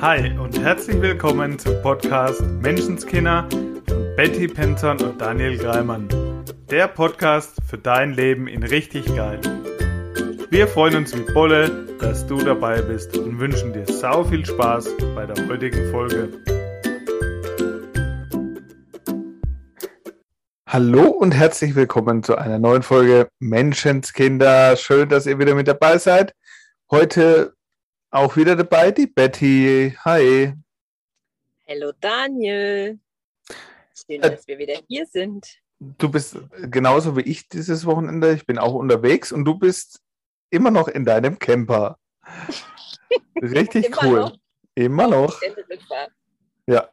Hi und herzlich willkommen zum Podcast Menschenskinder von Betty Penton und Daniel Greimann. Der Podcast für dein Leben in richtig geil. Wir freuen uns wie Bolle, dass du dabei bist und wünschen dir sau viel Spaß bei der heutigen Folge. Hallo und herzlich willkommen zu einer neuen Folge Menschenskinder. Schön, dass ihr wieder mit dabei seid. Heute auch wieder dabei die Betty. Hi. Hallo Daniel. Schön, äh, dass wir wieder hier sind. Du bist genauso wie ich dieses Wochenende. Ich bin auch unterwegs und du bist immer noch in deinem Camper. Richtig immer cool. Noch. Immer noch. Ja.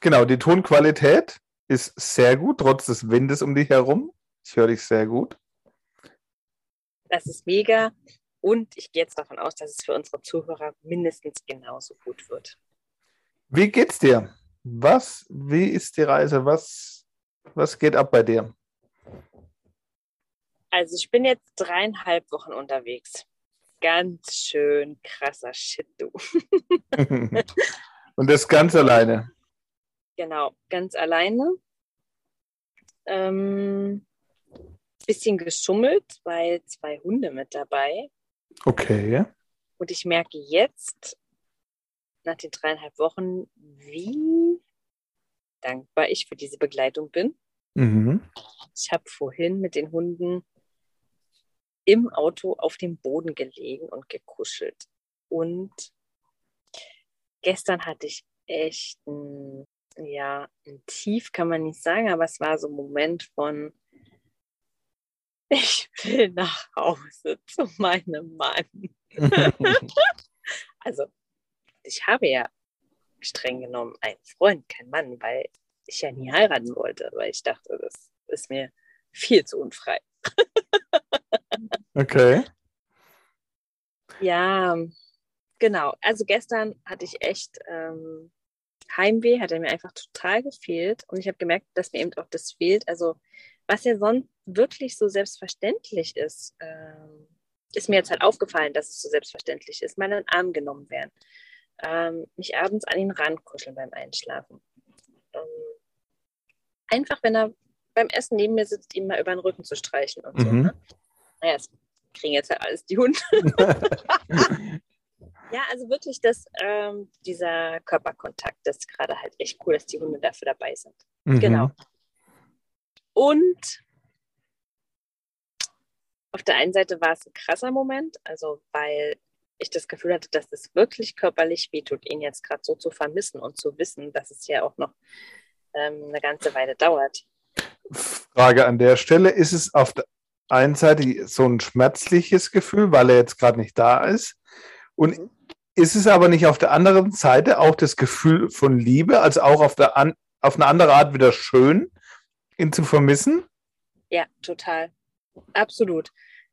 Genau, die Tonqualität ist sehr gut, trotz des Windes um dich herum. Ich höre dich sehr gut. Das ist mega. Und ich gehe jetzt davon aus, dass es für unsere Zuhörer mindestens genauso gut wird. Wie geht's dir? Was, wie ist die Reise? Was, was geht ab bei dir? Also ich bin jetzt dreieinhalb Wochen unterwegs. Ganz schön krasser Shit, du. Und das ganz alleine? Genau, ganz alleine. Ähm, bisschen geschummelt, weil zwei Hunde mit dabei. Okay. Und ich merke jetzt, nach den dreieinhalb Wochen, wie dankbar ich für diese Begleitung bin. Mhm. Ich habe vorhin mit den Hunden im Auto auf dem Boden gelegen und gekuschelt. Und gestern hatte ich echt ein, ja, ein Tief, kann man nicht sagen, aber es war so ein Moment von, ich will nach Hause zu meinem Mann. also, ich habe ja streng genommen einen Freund, kein Mann, weil ich ja nie heiraten wollte, weil ich dachte, das ist mir viel zu unfrei. okay. Ja, genau. Also gestern hatte ich echt ähm, Heimweh, hat er mir einfach total gefehlt und ich habe gemerkt, dass mir eben auch das fehlt. Also was ja sonst wirklich so selbstverständlich ist, ähm, ist mir jetzt halt aufgefallen, dass es so selbstverständlich ist, mal in den Arm genommen werden, ähm, mich abends an ihn rankuscheln beim Einschlafen. Ähm, einfach, wenn er beim Essen neben mir sitzt, ihm mal über den Rücken zu streichen und mhm. so. Ne? Naja, das kriegen jetzt halt alles die Hunde. ja, also wirklich, dass ähm, dieser Körperkontakt, das ist gerade halt echt cool, dass die Hunde dafür dabei sind. Mhm. Genau. Und auf der einen Seite war es ein krasser Moment, also weil ich das Gefühl hatte, dass es wirklich körperlich wehtut, ihn jetzt gerade so zu vermissen und zu wissen, dass es ja auch noch ähm, eine ganze Weile dauert. Frage an der Stelle, ist es auf der einen Seite so ein schmerzliches Gefühl, weil er jetzt gerade nicht da ist? Und mhm. ist es aber nicht auf der anderen Seite auch das Gefühl von Liebe, also auch auf, der an, auf eine andere Art wieder schön, ihn zu vermissen? Ja, total. Absolut.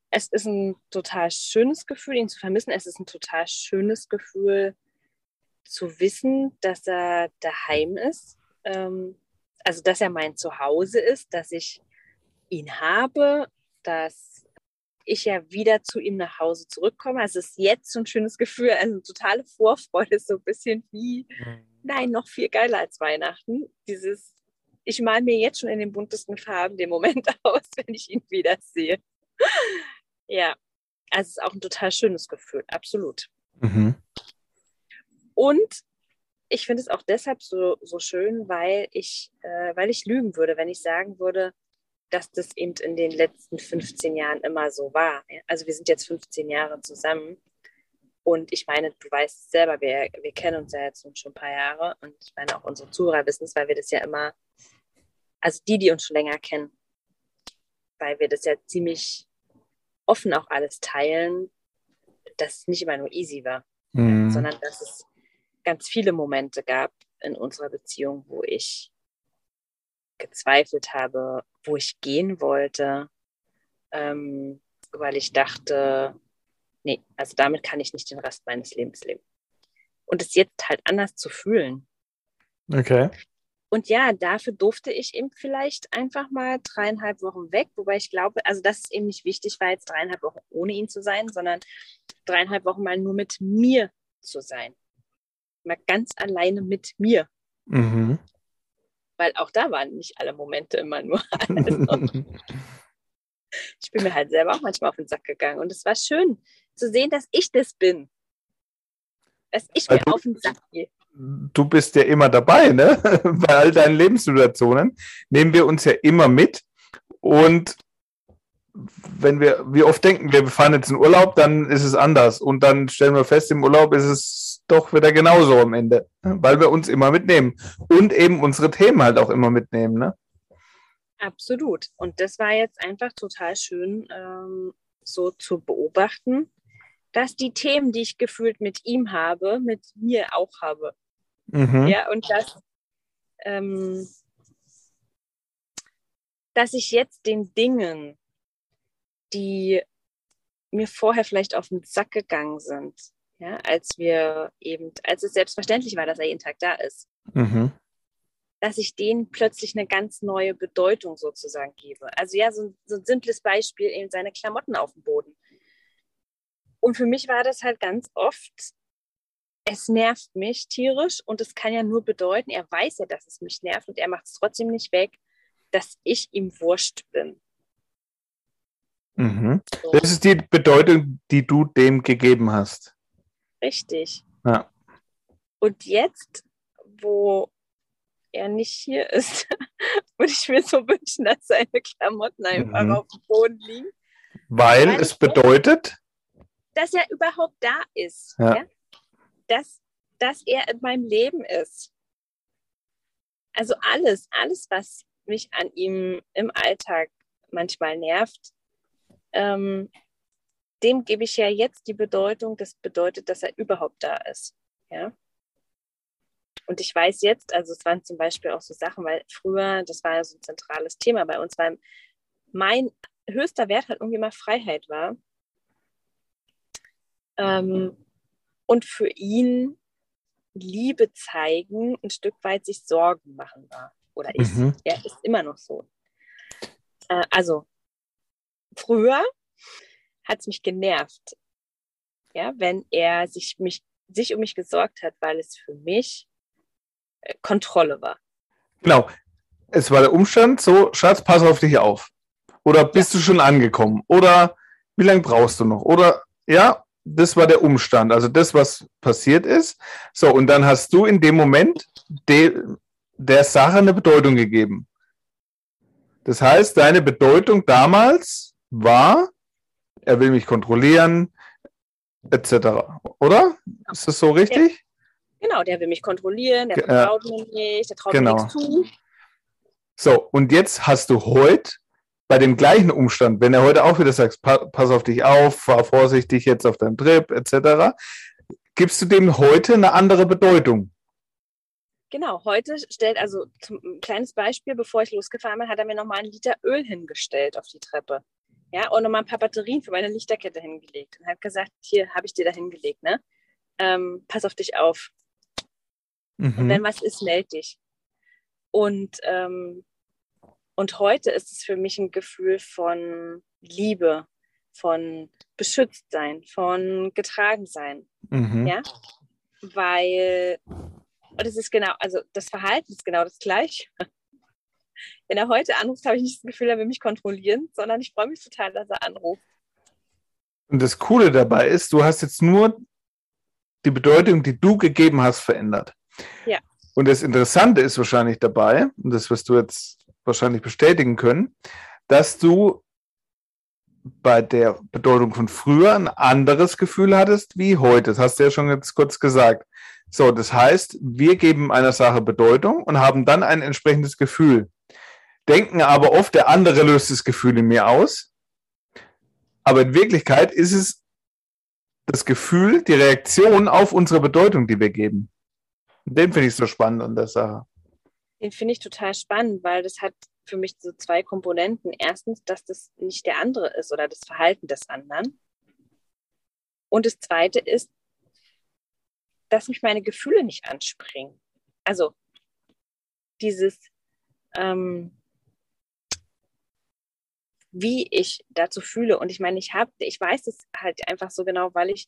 Es ist ein total schönes Gefühl, ihn zu vermissen. Es ist ein total schönes Gefühl zu wissen, dass er daheim ist. Ähm, also, dass er mein Zuhause ist, dass ich ihn habe, dass ich ja wieder zu ihm nach Hause zurückkomme. Also es ist jetzt so ein schönes Gefühl, also eine totale Vorfreude, so ein bisschen wie, mhm. nein, noch viel geiler als Weihnachten. Dieses ich male mir jetzt schon in den buntesten Farben den Moment aus, wenn ich ihn wieder sehe. ja, also es ist auch ein total schönes Gefühl, absolut. Mhm. Und ich finde es auch deshalb so, so schön, weil ich, äh, weil ich lügen würde, wenn ich sagen würde, dass das eben in den letzten 15 Jahren immer so war. Also wir sind jetzt 15 Jahre zusammen. Und ich meine, du weißt selber, wir, wir kennen uns ja jetzt schon ein paar Jahre. Und ich meine, auch unsere Zuhörer wissen es, weil wir das ja immer also die, die uns schon länger kennen, weil wir das ja ziemlich offen auch alles teilen, dass es nicht immer nur easy war, mhm. sondern dass es ganz viele Momente gab in unserer Beziehung, wo ich gezweifelt habe, wo ich gehen wollte, ähm, weil ich dachte, nee, also damit kann ich nicht den Rest meines Lebens leben. Und es jetzt halt anders zu fühlen. Okay. Und ja, dafür durfte ich eben vielleicht einfach mal dreieinhalb Wochen weg, wobei ich glaube, also das ist eben nicht wichtig, war jetzt dreieinhalb Wochen ohne ihn zu sein, sondern dreieinhalb Wochen mal nur mit mir zu sein. Mal ganz alleine mit mir. Mhm. Weil auch da waren nicht alle Momente immer nur alles. ich bin mir halt selber auch manchmal auf den Sack gegangen. Und es war schön zu sehen, dass ich das bin. Dass ich mir also, auf den Sack gehe. Du bist ja immer dabei, ne? Bei all deinen Lebenssituationen nehmen wir uns ja immer mit. Und wenn wir, wie oft denken wir, wir fahren jetzt in Urlaub, dann ist es anders. Und dann stellen wir fest, im Urlaub ist es doch wieder genauso am Ende, weil wir uns immer mitnehmen und eben unsere Themen halt auch immer mitnehmen. Ne? Absolut. Und das war jetzt einfach total schön, ähm, so zu beobachten, dass die Themen, die ich gefühlt mit ihm habe, mit mir auch habe. Mhm. Ja, und dass, ähm, dass ich jetzt den Dingen, die mir vorher vielleicht auf den Sack gegangen sind, ja, als wir eben, als es selbstverständlich war, dass er jeden Tag da ist, mhm. dass ich denen plötzlich eine ganz neue Bedeutung sozusagen gebe. Also ja, so, so ein simples Beispiel, eben seine Klamotten auf dem Boden. Und für mich war das halt ganz oft, es nervt mich tierisch und es kann ja nur bedeuten, er weiß ja, dass es mich nervt und er macht es trotzdem nicht weg, dass ich ihm wurscht bin. Mhm. Das ist die Bedeutung, die du dem gegeben hast. Richtig. Ja. Und jetzt, wo er nicht hier ist, würde ich mir so wünschen, dass seine Klamotten einfach mhm. auf dem Boden liegen. Weil, Weil es bedeutet, dass er überhaupt da ist. Ja. ja? Dass, dass er in meinem Leben ist. Also alles, alles, was mich an ihm im Alltag manchmal nervt, ähm, dem gebe ich ja jetzt die Bedeutung, das bedeutet, dass er überhaupt da ist. Ja. Und ich weiß jetzt, also es waren zum Beispiel auch so Sachen, weil früher, das war ja so ein zentrales Thema bei uns, weil mein höchster Wert halt irgendwie mal Freiheit war. Ähm, und für ihn Liebe zeigen, ein Stück weit sich Sorgen machen war. Oder ist. Mhm. Er ist immer noch so. Äh, also früher hat es mich genervt, ja, wenn er sich, mich, sich um mich gesorgt hat, weil es für mich äh, Kontrolle war. Genau. Es war der Umstand, so, Schatz, pass auf dich auf. Oder bist ja. du schon angekommen? Oder wie lange brauchst du noch? Oder ja, das war der Umstand, also das, was passiert ist. So, und dann hast du in dem Moment de, der Sache eine Bedeutung gegeben. Das heißt, deine Bedeutung damals war, er will mich kontrollieren, etc. Oder? Ist das so richtig? Ja. Genau, der will mich kontrollieren, der vertraut äh, mir nicht, der traut genau. mir nichts zu. So, und jetzt hast du heute bei dem gleichen Umstand, wenn er heute auch wieder sagt, pass auf dich auf, fahr vorsichtig jetzt auf deinen Trip, etc., gibst du dem heute eine andere Bedeutung. Genau, heute stellt, also zum, ein kleines Beispiel, bevor ich losgefahren bin, hat er mir nochmal einen Liter Öl hingestellt auf die Treppe. Ja, und nochmal ein paar Batterien für meine Lichterkette hingelegt. Und hat gesagt, hier habe ich dir da hingelegt, ne? Ähm, pass auf dich auf. Mhm. Und wenn was ist, melde dich. Und, ähm, und heute ist es für mich ein Gefühl von Liebe, von beschützt sein, von getragen sein. Mhm. Ja, weil, und es ist genau, also das Verhalten ist genau das gleiche. Wenn er heute anruft, habe ich nicht das Gefühl, er will mich kontrollieren, sondern ich freue mich total, dass er anruft. Und das Coole dabei ist, du hast jetzt nur die Bedeutung, die du gegeben hast, verändert. Ja. Und das Interessante ist wahrscheinlich dabei, und das wirst du jetzt wahrscheinlich bestätigen können, dass du bei der Bedeutung von früher ein anderes Gefühl hattest wie heute. Das hast du ja schon jetzt kurz gesagt. So, das heißt, wir geben einer Sache Bedeutung und haben dann ein entsprechendes Gefühl denken aber oft, der andere löst das Gefühl in mir aus. Aber in Wirklichkeit ist es das Gefühl, die Reaktion auf unsere Bedeutung, die wir geben. Den finde ich so spannend an der Sache. Den finde ich total spannend, weil das hat für mich so zwei Komponenten. Erstens, dass das nicht der andere ist oder das Verhalten des anderen. Und das zweite ist, dass mich meine Gefühle nicht anspringen. Also dieses, ähm, wie ich dazu fühle. Und ich meine, ich habe, ich weiß es halt einfach so genau, weil ich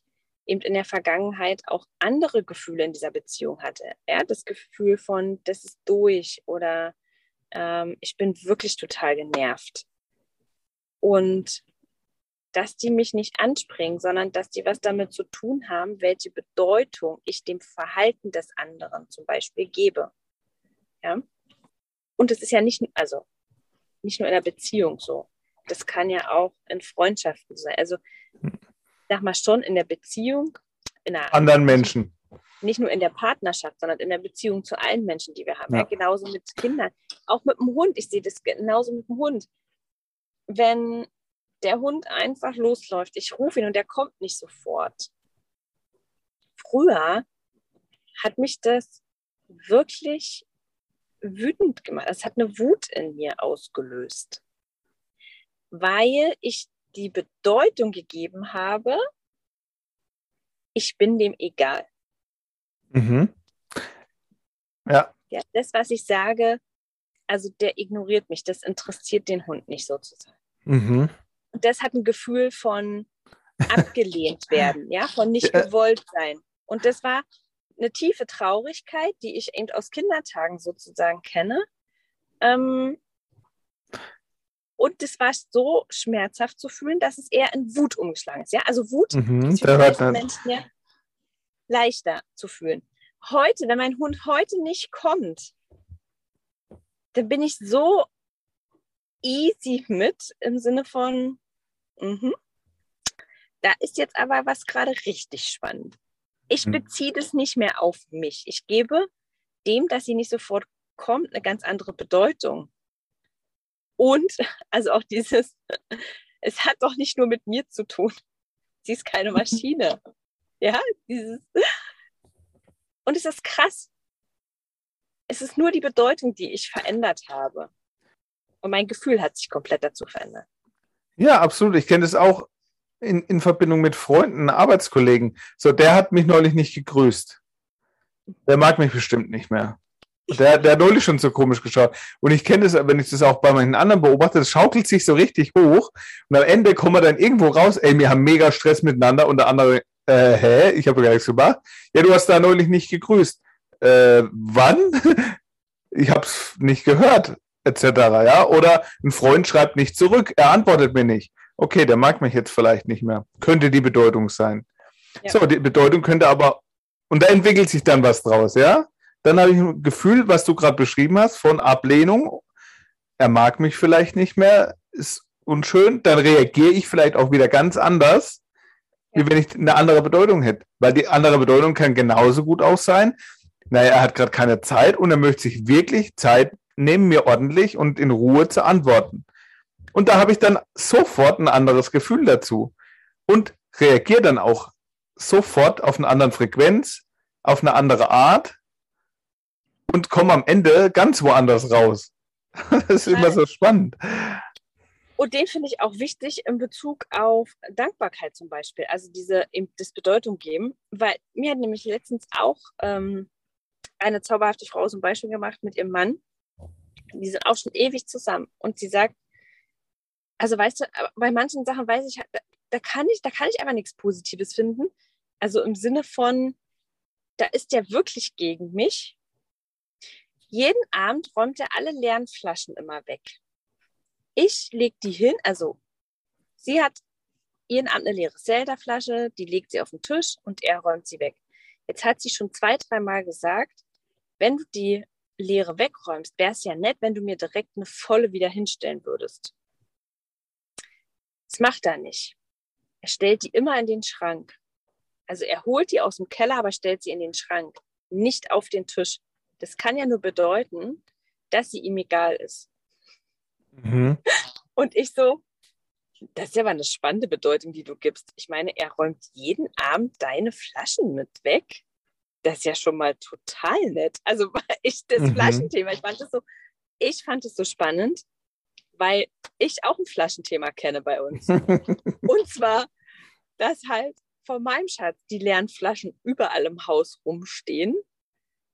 eben in der Vergangenheit auch andere Gefühle in dieser Beziehung hatte. Ja, das Gefühl von, das ist durch oder ähm, ich bin wirklich total genervt. Und dass die mich nicht anspringen, sondern dass die was damit zu tun haben, welche Bedeutung ich dem Verhalten des anderen zum Beispiel gebe. Ja? Und es ist ja nicht, also nicht nur in der Beziehung so. Das kann ja auch in Freundschaften sein. Also, sag mal schon in der Beziehung, in einer anderen Menschen. Nicht nur in der Partnerschaft, sondern in der Beziehung zu allen Menschen, die wir haben. Ja. Ja, genauso mit Kindern. Auch mit dem Hund. Ich sehe das genauso mit dem Hund. Wenn der Hund einfach losläuft. Ich rufe ihn und er kommt nicht sofort. Früher hat mich das wirklich wütend gemacht. Es hat eine Wut in mir ausgelöst, weil ich die Bedeutung gegeben habe, ich bin dem egal. Mhm. Ja. ja. Das, was ich sage, also der ignoriert mich, das interessiert den Hund nicht sozusagen. Mhm. Und das hat ein Gefühl von abgelehnt werden, ja, von nicht gewollt sein. Und das war eine tiefe Traurigkeit, die ich eben aus Kindertagen sozusagen kenne. Ähm, und das war so schmerzhaft zu fühlen, dass es eher in Wut umgeschlagen ist. Ja? Also Wut mhm, ist für Menschen ja leichter zu fühlen. Heute, wenn mein Hund heute nicht kommt, dann bin ich so easy mit im Sinne von, mh, da ist jetzt aber was gerade richtig spannend. Ich mhm. beziehe das nicht mehr auf mich. Ich gebe dem, dass sie nicht sofort kommt, eine ganz andere Bedeutung. Und also auch dieses, es hat doch nicht nur mit mir zu tun. Sie ist keine Maschine. ja, dieses. Und es ist krass. Es ist nur die Bedeutung, die ich verändert habe. Und mein Gefühl hat sich komplett dazu verändert. Ja, absolut. Ich kenne das auch in, in Verbindung mit Freunden, Arbeitskollegen. So, der hat mich neulich nicht gegrüßt. Der mag mich bestimmt nicht mehr. Der, der hat neulich schon so komisch geschaut. Und ich kenne das, wenn ich das auch bei meinen anderen beobachte, das schaukelt sich so richtig hoch. Und am Ende kommen wir dann irgendwo raus, ey, wir haben mega Stress miteinander. Und der andere, äh, hä? Ich habe gar nichts gemacht. Ja, du hast da neulich nicht gegrüßt. Äh, wann? ich habe es nicht gehört etc. Ja? Oder ein Freund schreibt nicht zurück, er antwortet mir nicht. Okay, der mag mich jetzt vielleicht nicht mehr. Könnte die Bedeutung sein. Ja. So, die Bedeutung könnte aber, und da entwickelt sich dann was draus, ja? Dann habe ich ein Gefühl, was du gerade beschrieben hast, von Ablehnung. Er mag mich vielleicht nicht mehr, ist unschön. Dann reagiere ich vielleicht auch wieder ganz anders, ja. wie wenn ich eine andere Bedeutung hätte. Weil die andere Bedeutung kann genauso gut auch sein. Naja, er hat gerade keine Zeit und er möchte sich wirklich Zeit nehmen mir ordentlich und in Ruhe zu antworten. Und da habe ich dann sofort ein anderes Gefühl dazu und reagiere dann auch sofort auf eine andere Frequenz, auf eine andere Art und komme am Ende ganz woanders raus. Das ist immer so spannend. Und den finde ich auch wichtig in Bezug auf Dankbarkeit zum Beispiel. Also diese eben das Bedeutung geben, weil mir hat nämlich letztens auch ähm, eine zauberhafte Frau zum Beispiel gemacht mit ihrem Mann die sind auch schon ewig zusammen. Und sie sagt, also weißt du, bei manchen Sachen weiß ich, da, da kann ich, da kann ich einfach nichts Positives finden. Also im Sinne von, da ist der wirklich gegen mich. Jeden Abend räumt er alle leeren Flaschen immer weg. Ich lege die hin, also sie hat jeden Abend eine leere Zelda-Flasche, die legt sie auf den Tisch und er räumt sie weg. Jetzt hat sie schon zwei, dreimal gesagt, wenn du die leere wegräumst, wäre es ja nett, wenn du mir direkt eine volle wieder hinstellen würdest. Das macht er nicht. Er stellt die immer in den Schrank. Also er holt die aus dem Keller, aber stellt sie in den Schrank, nicht auf den Tisch. Das kann ja nur bedeuten, dass sie ihm egal ist. Mhm. Und ich so, das ist ja aber eine spannende Bedeutung, die du gibst. Ich meine, er räumt jeden Abend deine Flaschen mit weg das ist ja schon mal total nett. Also ich das mhm. Flaschenthema, ich fand es so, ich fand es so spannend, weil ich auch ein Flaschenthema kenne bei uns. Und zwar, dass halt von meinem Schatz die leeren Flaschen überall im Haus rumstehen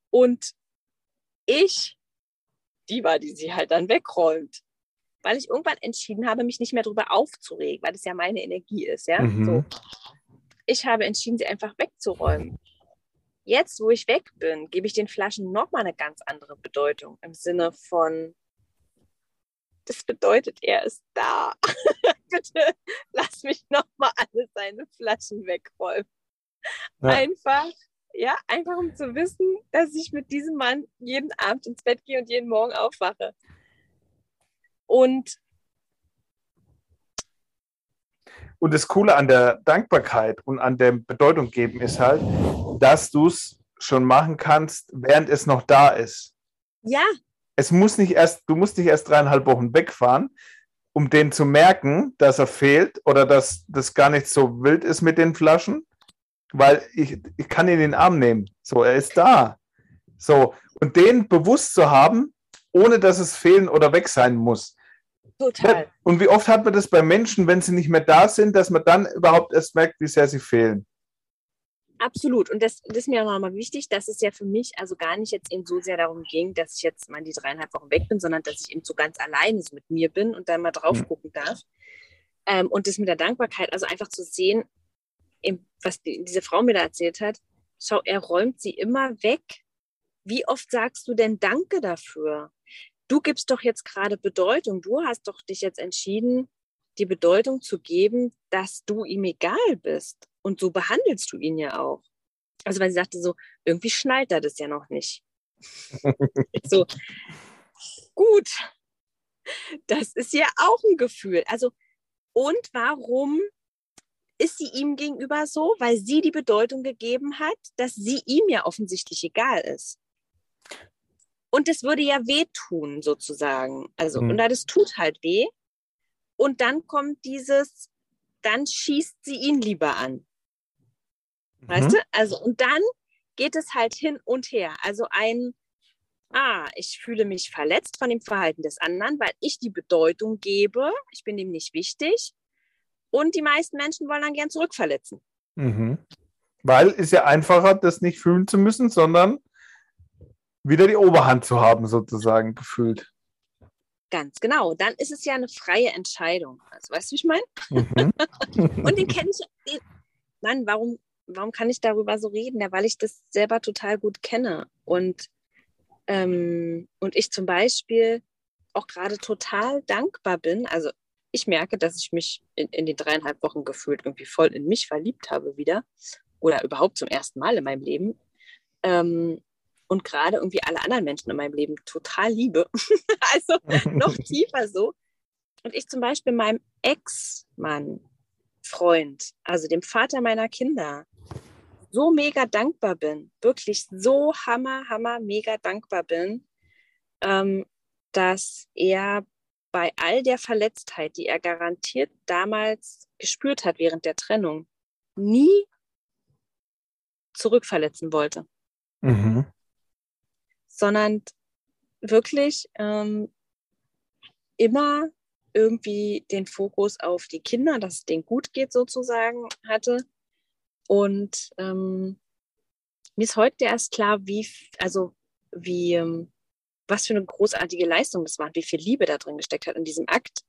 und ich die war, die sie halt dann wegräumt. Weil ich irgendwann entschieden habe, mich nicht mehr darüber aufzuregen, weil das ja meine Energie ist, ja. Mhm. So. ich habe entschieden, sie einfach wegzuräumen. Jetzt, wo ich weg bin, gebe ich den Flaschen nochmal eine ganz andere Bedeutung im Sinne von, das bedeutet, er ist da. Bitte lass mich nochmal alle seine Flaschen wegräumen. Ja. Einfach, ja, einfach um zu wissen, dass ich mit diesem Mann jeden Abend ins Bett gehe und jeden Morgen aufwache. Und Und das Coole an der Dankbarkeit und an der Bedeutung geben ist halt, dass du es schon machen kannst, während es noch da ist. Ja. Es muss nicht erst, du musst nicht erst dreieinhalb Wochen wegfahren, um den zu merken, dass er fehlt oder dass das gar nicht so wild ist mit den Flaschen, weil ich, ich kann ihn in den Arm nehmen. So, er ist da. So, und den bewusst zu haben, ohne dass es fehlen oder weg sein muss. Total. Und wie oft hat man das bei Menschen, wenn sie nicht mehr da sind, dass man dann überhaupt erst merkt, wie sehr sie fehlen? Absolut. Und das, das ist mir auch nochmal wichtig, dass es ja für mich also gar nicht jetzt eben so sehr darum ging, dass ich jetzt mal die dreieinhalb Wochen weg bin, sondern dass ich eben so ganz alleine so mit mir bin und dann mal drauf mhm. gucken darf. Ähm, und das mit der Dankbarkeit, also einfach zu sehen, was die, diese Frau mir da erzählt hat, schau, er räumt sie immer weg. Wie oft sagst du denn Danke dafür? du gibst doch jetzt gerade Bedeutung. Du hast doch dich jetzt entschieden, die Bedeutung zu geben, dass du ihm egal bist. Und so behandelst du ihn ja auch. Also, weil sie sagte so, irgendwie schnallt er das ja noch nicht. so, gut. Das ist ja auch ein Gefühl. Also, und warum ist sie ihm gegenüber so? Weil sie die Bedeutung gegeben hat, dass sie ihm ja offensichtlich egal ist. Und es würde ja wehtun, sozusagen. Also, mhm. und das tut halt weh. Und dann kommt dieses, dann schießt sie ihn lieber an. Mhm. Weißt du? Also, und dann geht es halt hin und her. Also ein, ah, ich fühle mich verletzt von dem Verhalten des anderen, weil ich die Bedeutung gebe, ich bin ihm nicht wichtig. Und die meisten Menschen wollen dann gern zurückverletzen. Mhm. Weil es ja einfacher, das nicht fühlen zu müssen, sondern wieder die Oberhand zu haben, sozusagen, gefühlt. Ganz genau. Dann ist es ja eine freie Entscheidung. Also, weißt du, wie ich meine? Mhm. und den kenne ich. Den, Mann, warum, warum kann ich darüber so reden? Ja, weil ich das selber total gut kenne. Und, ähm, und ich zum Beispiel auch gerade total dankbar bin. Also, ich merke, dass ich mich in, in den dreieinhalb Wochen gefühlt irgendwie voll in mich verliebt habe wieder. Oder überhaupt zum ersten Mal in meinem Leben. Ähm, und gerade irgendwie alle anderen Menschen in meinem Leben total liebe. also noch tiefer so. Und ich zum Beispiel meinem Ex-Mann, Freund, also dem Vater meiner Kinder, so mega dankbar bin, wirklich so hammer, hammer, mega dankbar bin, ähm, dass er bei all der Verletztheit, die er garantiert damals gespürt hat während der Trennung, nie zurückverletzen wollte. Mhm sondern wirklich ähm, immer irgendwie den Fokus auf die Kinder, dass es denen gut geht sozusagen hatte. Und ähm, mir ist heute erst klar, wie, also wie, ähm, was für eine großartige Leistung das war wie viel Liebe da drin gesteckt hat in diesem Akt.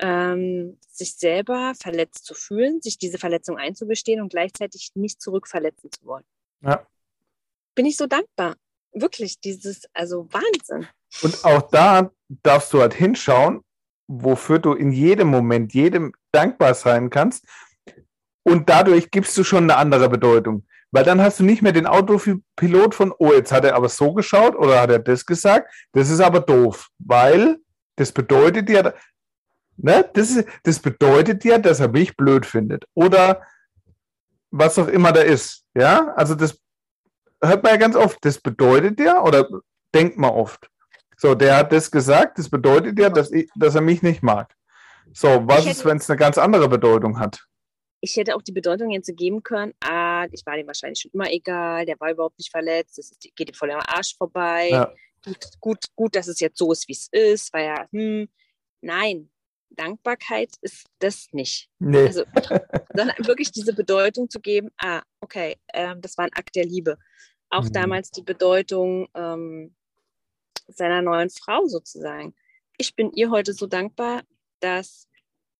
Ähm, sich selber verletzt zu fühlen, sich diese Verletzung einzugestehen und gleichzeitig nicht zurückverletzen zu wollen. Ja. Bin ich so dankbar wirklich dieses, also Wahnsinn. Und auch da darfst du halt hinschauen, wofür du in jedem Moment, jedem dankbar sein kannst. Und dadurch gibst du schon eine andere Bedeutung. Weil dann hast du nicht mehr den Autopilot von, oh, jetzt hat er aber so geschaut oder hat er das gesagt. Das ist aber doof, weil das bedeutet ja, ne, das, ist, das bedeutet ja, dass er mich blöd findet. Oder was auch immer da ist. Ja, also das hört man ja ganz oft, das bedeutet ja, oder denkt man oft. So, der hat das gesagt, das bedeutet ja, dass, ich, dass er mich nicht mag. So, was ist, wenn es eine ganz andere Bedeutung hat? Ich hätte auch die Bedeutung jetzt geben können, ah, ich war dem wahrscheinlich schon immer egal, der war überhaupt nicht verletzt, es geht ihm voll am Arsch vorbei. Ja. Gut, gut, gut, dass es jetzt so ist, wie es ist, weil ja, hm, nein, Dankbarkeit ist das nicht. Nee. Also, sondern wirklich diese Bedeutung zu geben, ah, okay, ähm, das war ein Akt der Liebe auch mhm. damals die Bedeutung ähm, seiner neuen Frau sozusagen. Ich bin ihr heute so dankbar, dass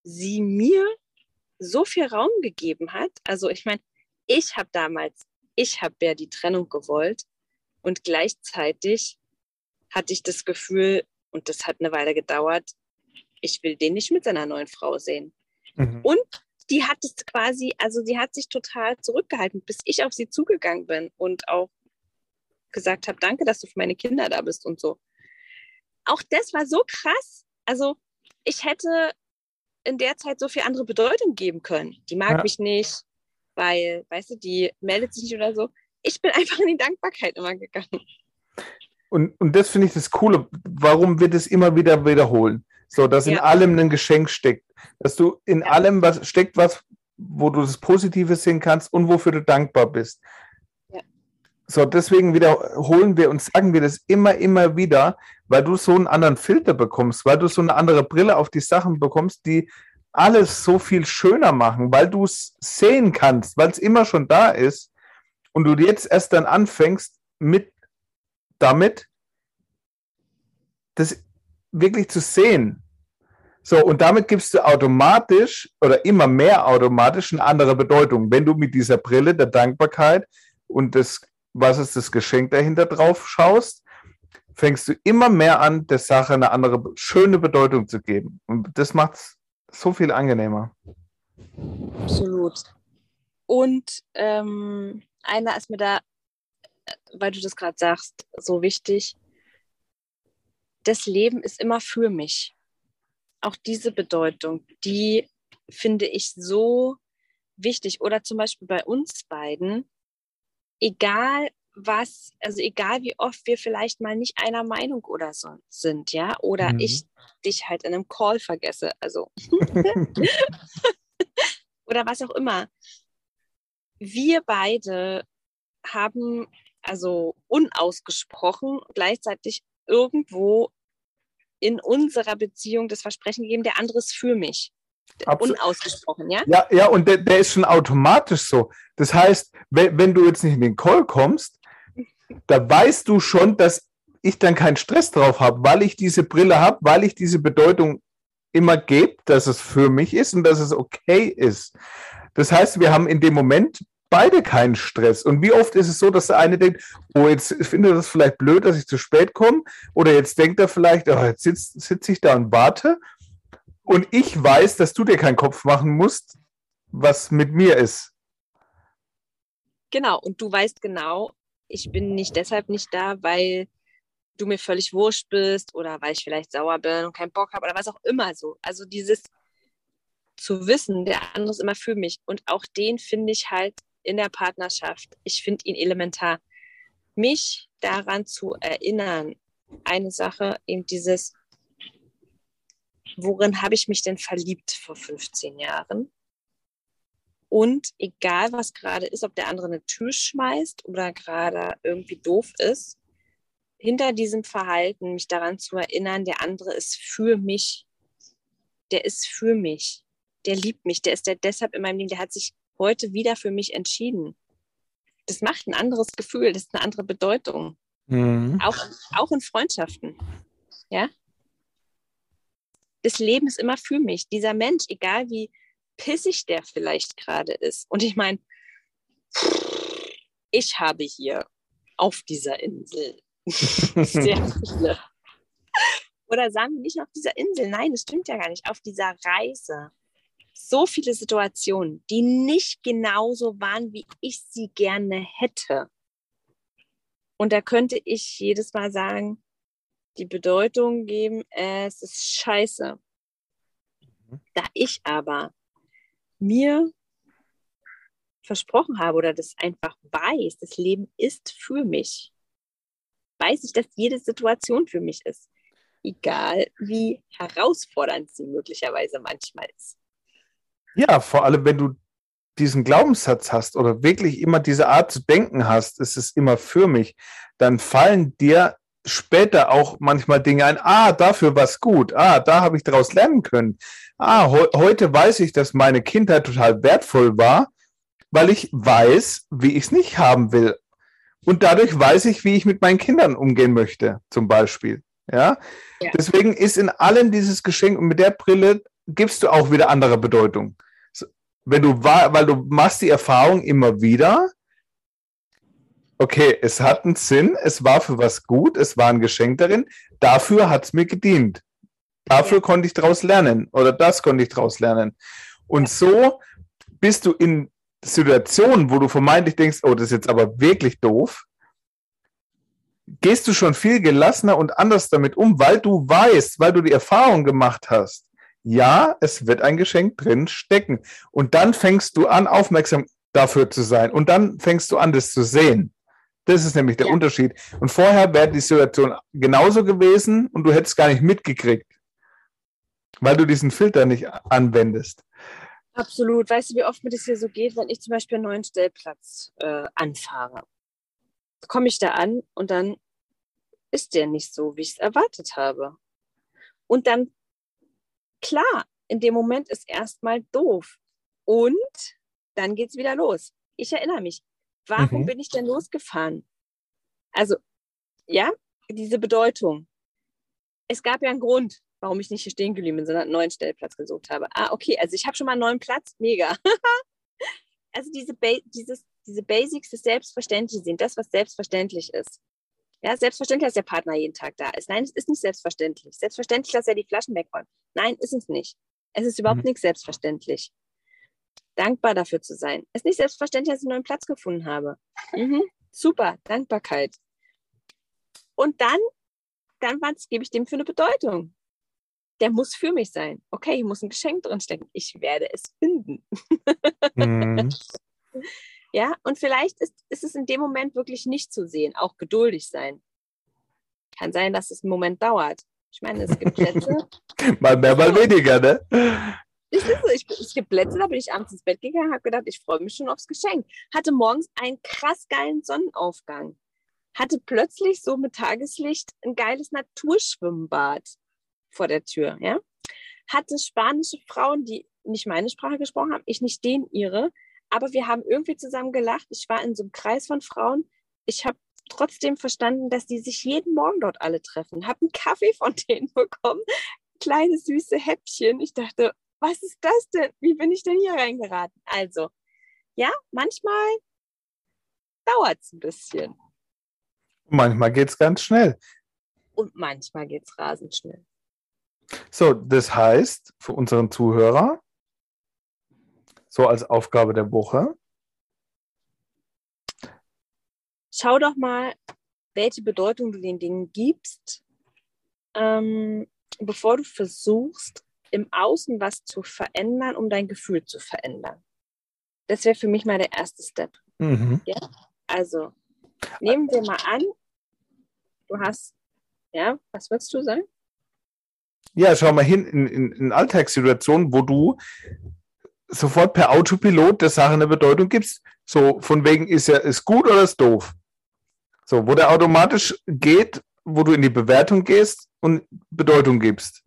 sie mir so viel Raum gegeben hat. Also ich meine, ich habe damals, ich habe ja die Trennung gewollt und gleichzeitig hatte ich das Gefühl, und das hat eine Weile gedauert, ich will den nicht mit seiner neuen Frau sehen. Mhm. Und die hat es quasi, also sie hat sich total zurückgehalten, bis ich auf sie zugegangen bin und auch gesagt habe, danke, dass du für meine Kinder da bist und so. Auch das war so krass. Also ich hätte in der Zeit so viel andere Bedeutung geben können. Die mag ja. mich nicht, weil, weißt du, die meldet sich nicht oder so. Ich bin einfach in die Dankbarkeit immer gegangen. Und, und das finde ich das Coole, warum wir das immer wieder wiederholen. So, dass ja. in allem ein Geschenk steckt. Dass du in ja. allem was steckt, was, wo du das Positive sehen kannst und wofür du dankbar bist. So, deswegen wiederholen wir und sagen wir das immer, immer wieder, weil du so einen anderen Filter bekommst, weil du so eine andere Brille auf die Sachen bekommst, die alles so viel schöner machen, weil du es sehen kannst, weil es immer schon da ist und du jetzt erst dann anfängst mit damit, das wirklich zu sehen. So, und damit gibst du automatisch oder immer mehr automatisch eine andere Bedeutung. Wenn du mit dieser Brille der Dankbarkeit und das, was ist das Geschenk dahinter drauf schaust, fängst du immer mehr an, der Sache eine andere, schöne Bedeutung zu geben. Und das macht es so viel angenehmer. Absolut. Und ähm, einer ist mir da, weil du das gerade sagst, so wichtig. Das Leben ist immer für mich. Auch diese Bedeutung, die finde ich so wichtig. Oder zum Beispiel bei uns beiden, egal was, also egal wie oft wir vielleicht mal nicht einer Meinung oder so sind, ja, oder mhm. ich dich halt in einem Call vergesse, also oder was auch immer. Wir beide haben also unausgesprochen gleichzeitig irgendwo in unserer Beziehung das Versprechen gegeben, der andere ist für mich. Absolut. Unausgesprochen, ja? Ja, ja und der, der, ist schon automatisch so. Das heißt, wenn, wenn du jetzt nicht in den Call kommst, da weißt du schon, dass ich dann keinen Stress drauf habe, weil ich diese Brille habe, weil ich diese Bedeutung immer gebe, dass es für mich ist und dass es okay ist. Das heißt, wir haben in dem Moment beide keinen Stress. Und wie oft ist es so, dass der eine denkt, oh, jetzt finde ich das vielleicht blöd, dass ich zu spät komme, oder jetzt denkt er vielleicht, oh, jetzt sitze sitz ich da und warte. Und ich weiß, dass du dir keinen Kopf machen musst, was mit mir ist. Genau, und du weißt genau, ich bin nicht deshalb nicht da, weil du mir völlig wurscht bist oder weil ich vielleicht sauer bin und keinen Bock habe oder was auch immer so. Also dieses zu wissen, der andere ist immer für mich. Und auch den finde ich halt in der Partnerschaft, ich finde ihn elementar. Mich daran zu erinnern, eine Sache, eben dieses, worin habe ich mich denn verliebt vor 15 Jahren? Und egal, was gerade ist, ob der andere eine Tür schmeißt oder gerade irgendwie doof ist, hinter diesem Verhalten mich daran zu erinnern, der andere ist für mich. Der ist für mich. Der liebt mich. Der ist der deshalb in meinem Leben. Der hat sich heute wieder für mich entschieden. Das macht ein anderes Gefühl. Das ist eine andere Bedeutung. Mhm. Auch, auch in Freundschaften. Ja. Das Leben ist immer für mich. Dieser Mensch, egal wie pissig der vielleicht gerade ist. Und ich meine, ich habe hier auf dieser Insel sehr viele. Oder sagen wir nicht auf dieser Insel, nein, das stimmt ja gar nicht, auf dieser Reise. So viele Situationen, die nicht genauso waren, wie ich sie gerne hätte. Und da könnte ich jedes Mal sagen, die Bedeutung geben, es ist scheiße. Mhm. Da ich aber mir versprochen habe oder das einfach weiß, das Leben ist für mich, weiß ich, dass jede Situation für mich ist. Egal wie herausfordernd sie möglicherweise manchmal ist. Ja, vor allem, wenn du diesen Glaubenssatz hast oder wirklich immer diese Art zu denken hast, es ist immer für mich, dann fallen dir später auch manchmal Dinge ein, ah, dafür war es gut, ah, da habe ich daraus lernen können. Ah, he heute weiß ich, dass meine Kindheit total wertvoll war, weil ich weiß, wie ich es nicht haben will. Und dadurch weiß ich, wie ich mit meinen Kindern umgehen möchte, zum Beispiel. Ja? ja. Deswegen ist in allem dieses Geschenk und mit der Brille gibst du auch wieder andere Bedeutung. wenn du weil du machst die Erfahrung immer wieder, okay, es hat einen Sinn, es war für was gut, es war ein Geschenk darin, dafür hat es mir gedient. Dafür konnte ich daraus lernen oder das konnte ich daraus lernen. Und so bist du in Situationen, wo du vermeintlich denkst, oh, das ist jetzt aber wirklich doof, gehst du schon viel gelassener und anders damit um, weil du weißt, weil du die Erfahrung gemacht hast, ja, es wird ein Geschenk drin stecken. Und dann fängst du an, aufmerksam dafür zu sein. Und dann fängst du an, das zu sehen. Das ist nämlich der ja. Unterschied. Und vorher wäre die Situation genauso gewesen und du hättest gar nicht mitgekriegt, weil du diesen Filter nicht anwendest. Absolut. Weißt du, wie oft mir das hier so geht, wenn ich zum Beispiel einen neuen Stellplatz äh, anfahre? Komme ich da an und dann ist der nicht so, wie ich es erwartet habe. Und dann, klar, in dem Moment ist erstmal doof. Und dann geht es wieder los. Ich erinnere mich, warum mhm. bin ich denn losgefahren? Also, ja, diese Bedeutung. Es gab ja einen Grund, warum ich nicht hier stehen geblieben bin, sondern einen neuen Stellplatz gesucht habe. Ah, okay, also ich habe schon mal einen neuen Platz, mega. also diese, ba dieses, diese Basics des Selbstverständlichen sind das, was selbstverständlich ist. Ja, selbstverständlich, dass der Partner jeden Tag da ist. Nein, es ist nicht selbstverständlich. Selbstverständlich, dass er die Flaschen wegräumt. Nein, ist es nicht. Es ist überhaupt mhm. nichts selbstverständlich. Dankbar dafür zu sein. Es ist nicht selbstverständlich, dass ich einen neuen Platz gefunden habe. Mhm. Super, Dankbarkeit. Und dann, dann was gebe ich dem für eine Bedeutung? der muss für mich sein. Okay, ich muss ein Geschenk drinstecken. Ich werde es finden. Mhm. ja, und vielleicht ist, ist es in dem Moment wirklich nicht zu sehen. Auch geduldig sein. Kann sein, dass es einen Moment dauert. Ich meine, es gibt Plätze. mal mehr, mal weniger, ne? Ich, ich, gibt Plätze, da bin ich abends ins Bett gegangen, habe gedacht, ich freue mich schon aufs Geschenk. Hatte morgens einen krass geilen Sonnenaufgang. Hatte plötzlich so mit Tageslicht ein geiles Naturschwimmbad vor der Tür, ja, hatte spanische Frauen, die nicht meine Sprache gesprochen haben, ich nicht den ihre, aber wir haben irgendwie zusammen gelacht. Ich war in so einem Kreis von Frauen. Ich habe trotzdem verstanden, dass die sich jeden Morgen dort alle treffen. Habe einen Kaffee von denen bekommen, kleine süße Häppchen. Ich dachte, was ist das denn? Wie bin ich denn hier reingeraten? Also, ja, manchmal dauert es ein bisschen. Manchmal geht es ganz schnell. Und manchmal geht es rasend schnell. So, das heißt für unseren Zuhörer, so als Aufgabe der Woche. Schau doch mal, welche Bedeutung du den Dingen gibst, ähm, bevor du versuchst, im Außen was zu verändern, um dein Gefühl zu verändern. Das wäre für mich mal der erste Step. Mhm. Ja? Also, nehmen wir mal an, du hast, ja, was würdest du sagen? Ja, schau mal hin in, in, in Alltagssituationen, wo du sofort per Autopilot der Sache eine Bedeutung gibst. So von wegen ist ja ist gut oder ist doof. So, wo der automatisch geht, wo du in die Bewertung gehst und Bedeutung gibst.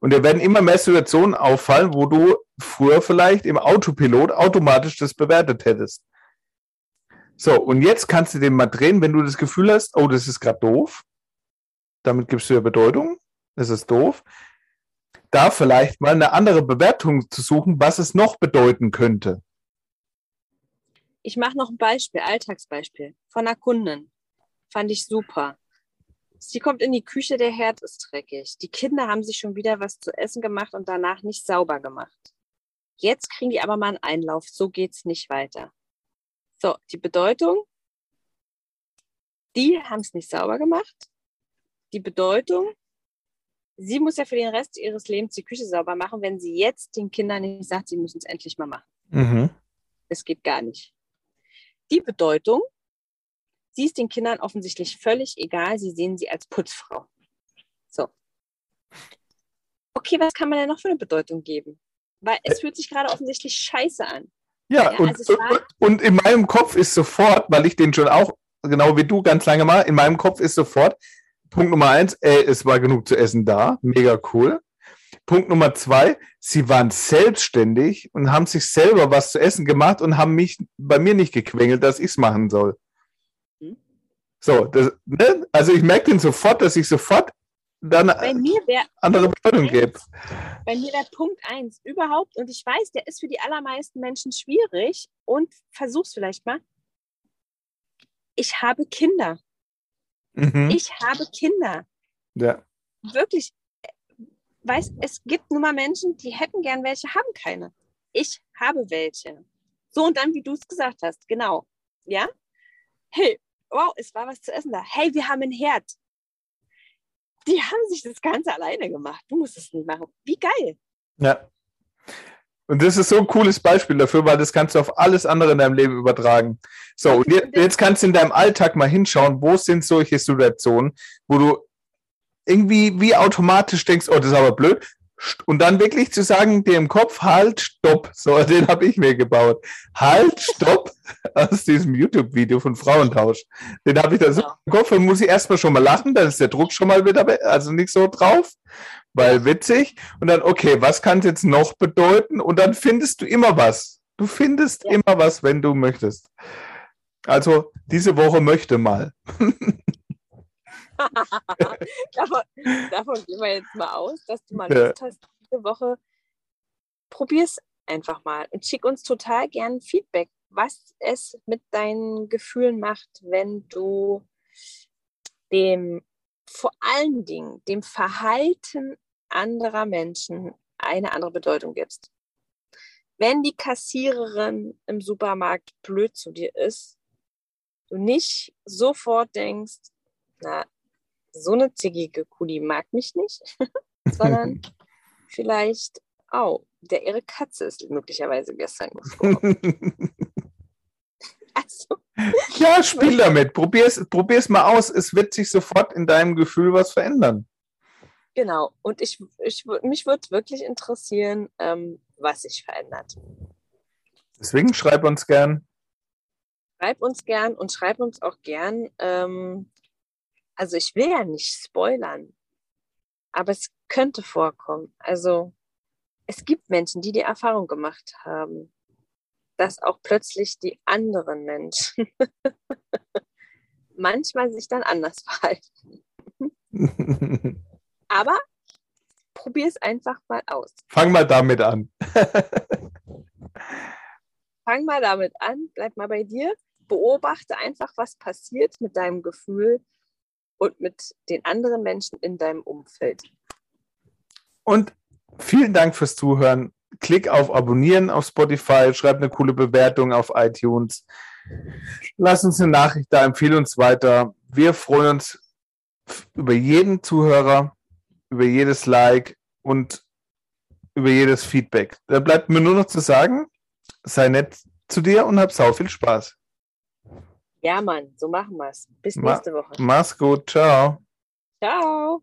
Und dir werden immer mehr Situationen auffallen, wo du früher vielleicht im Autopilot automatisch das bewertet hättest. So, und jetzt kannst du den mal drehen, wenn du das Gefühl hast, oh, das ist gerade doof. Damit gibst du ja Bedeutung das ist doof, da vielleicht mal eine andere Bewertung zu suchen, was es noch bedeuten könnte. Ich mache noch ein Beispiel, Alltagsbeispiel von einer Kundin. Fand ich super. Sie kommt in die Küche, der Herd ist dreckig. Die Kinder haben sich schon wieder was zu essen gemacht und danach nicht sauber gemacht. Jetzt kriegen die aber mal einen Einlauf. So geht's nicht weiter. So, die Bedeutung, die haben es nicht sauber gemacht. Die Bedeutung, sie muss ja für den Rest ihres Lebens die Küche sauber machen, wenn sie jetzt den Kindern nicht sagt, sie müssen es endlich mal machen. Mhm. Das geht gar nicht. Die Bedeutung, sie ist den Kindern offensichtlich völlig egal, sie sehen sie als Putzfrau. So. Okay, was kann man denn noch für eine Bedeutung geben? Weil es fühlt sich gerade offensichtlich scheiße an. Ja, ja und, also und in meinem Kopf ist sofort, weil ich den schon auch, genau wie du ganz lange mal, in meinem Kopf ist sofort, Punkt Nummer eins, ey, es war genug zu essen da. Mega cool. Punkt Nummer zwei, sie waren selbstständig und haben sich selber was zu essen gemacht und haben mich bei mir nicht gequengelt, dass ich es machen soll. So, das, ne? also ich merke den sofort, dass ich sofort dann wär, andere Bedeutung gibt. Bei mir der Punkt eins überhaupt, und ich weiß, der ist für die allermeisten Menschen schwierig und versuch's vielleicht mal. Ich habe Kinder. Mhm. Ich habe Kinder. Ja. Wirklich. Weiß, es gibt nun mal Menschen, die hätten gern welche, haben keine. Ich habe welche. So und dann, wie du es gesagt hast, genau. Ja? Hey, wow, es war was zu essen da. Hey, wir haben einen Herd. Die haben sich das Ganze alleine gemacht. Du musst es nicht machen. Wie geil. Ja. Und das ist so ein cooles Beispiel dafür, weil das kannst du auf alles andere in deinem Leben übertragen. So, und jetzt, jetzt kannst du in deinem Alltag mal hinschauen, wo sind solche Situationen, wo du irgendwie wie automatisch denkst, oh, das ist aber blöd, und dann wirklich zu sagen, dir im Kopf, halt, stopp. So, den habe ich mir gebaut. Halt, stopp aus diesem YouTube-Video von Frauentausch. Den habe ich da so im Kopf und muss ich erstmal schon mal lachen, dann ist der Druck schon mal wieder, also nicht so drauf, weil witzig. Und dann, okay, was kann es jetzt noch bedeuten? Und dann findest du immer was. Du findest ja. immer was, wenn du möchtest. Also, diese Woche möchte mal. davon, davon, gehen wir jetzt mal aus, dass du mal Lust hast, diese Woche. Probier es einfach mal und schick uns total gern Feedback, was es mit deinen Gefühlen macht, wenn du dem vor allen Dingen dem Verhalten anderer Menschen eine andere Bedeutung gibst. Wenn die Kassiererin im Supermarkt blöd zu dir ist, du nicht sofort denkst, na, so eine zickige Kuh, die mag mich nicht, sondern vielleicht, oh, der ihre Katze ist möglicherweise gestern gestorben. also. Ja, spiel damit. Probier es mal aus. Es wird sich sofort in deinem Gefühl was verändern. Genau. Und ich, ich, mich würde wirklich interessieren, ähm, was sich verändert. Deswegen schreib uns gern. Schreib uns gern und schreib uns auch gern, ähm, also ich will ja nicht spoilern, aber es könnte vorkommen. Also es gibt Menschen, die die Erfahrung gemacht haben, dass auch plötzlich die anderen Menschen manchmal sich dann anders verhalten. aber probier es einfach mal aus. Fang mal damit an. Fang mal damit an, bleib mal bei dir, beobachte einfach, was passiert mit deinem Gefühl, und mit den anderen Menschen in deinem Umfeld. Und vielen Dank fürs Zuhören. Klick auf Abonnieren auf Spotify, schreib eine coole Bewertung auf iTunes. Lass uns eine Nachricht da, empfehle uns weiter. Wir freuen uns über jeden Zuhörer, über jedes Like und über jedes Feedback. Da bleibt mir nur noch zu sagen, sei nett zu dir und hab sau viel Spaß. Ja, Mann, so machen wir es. Bis nächste Woche. Mach's gut. Ciao. Ciao.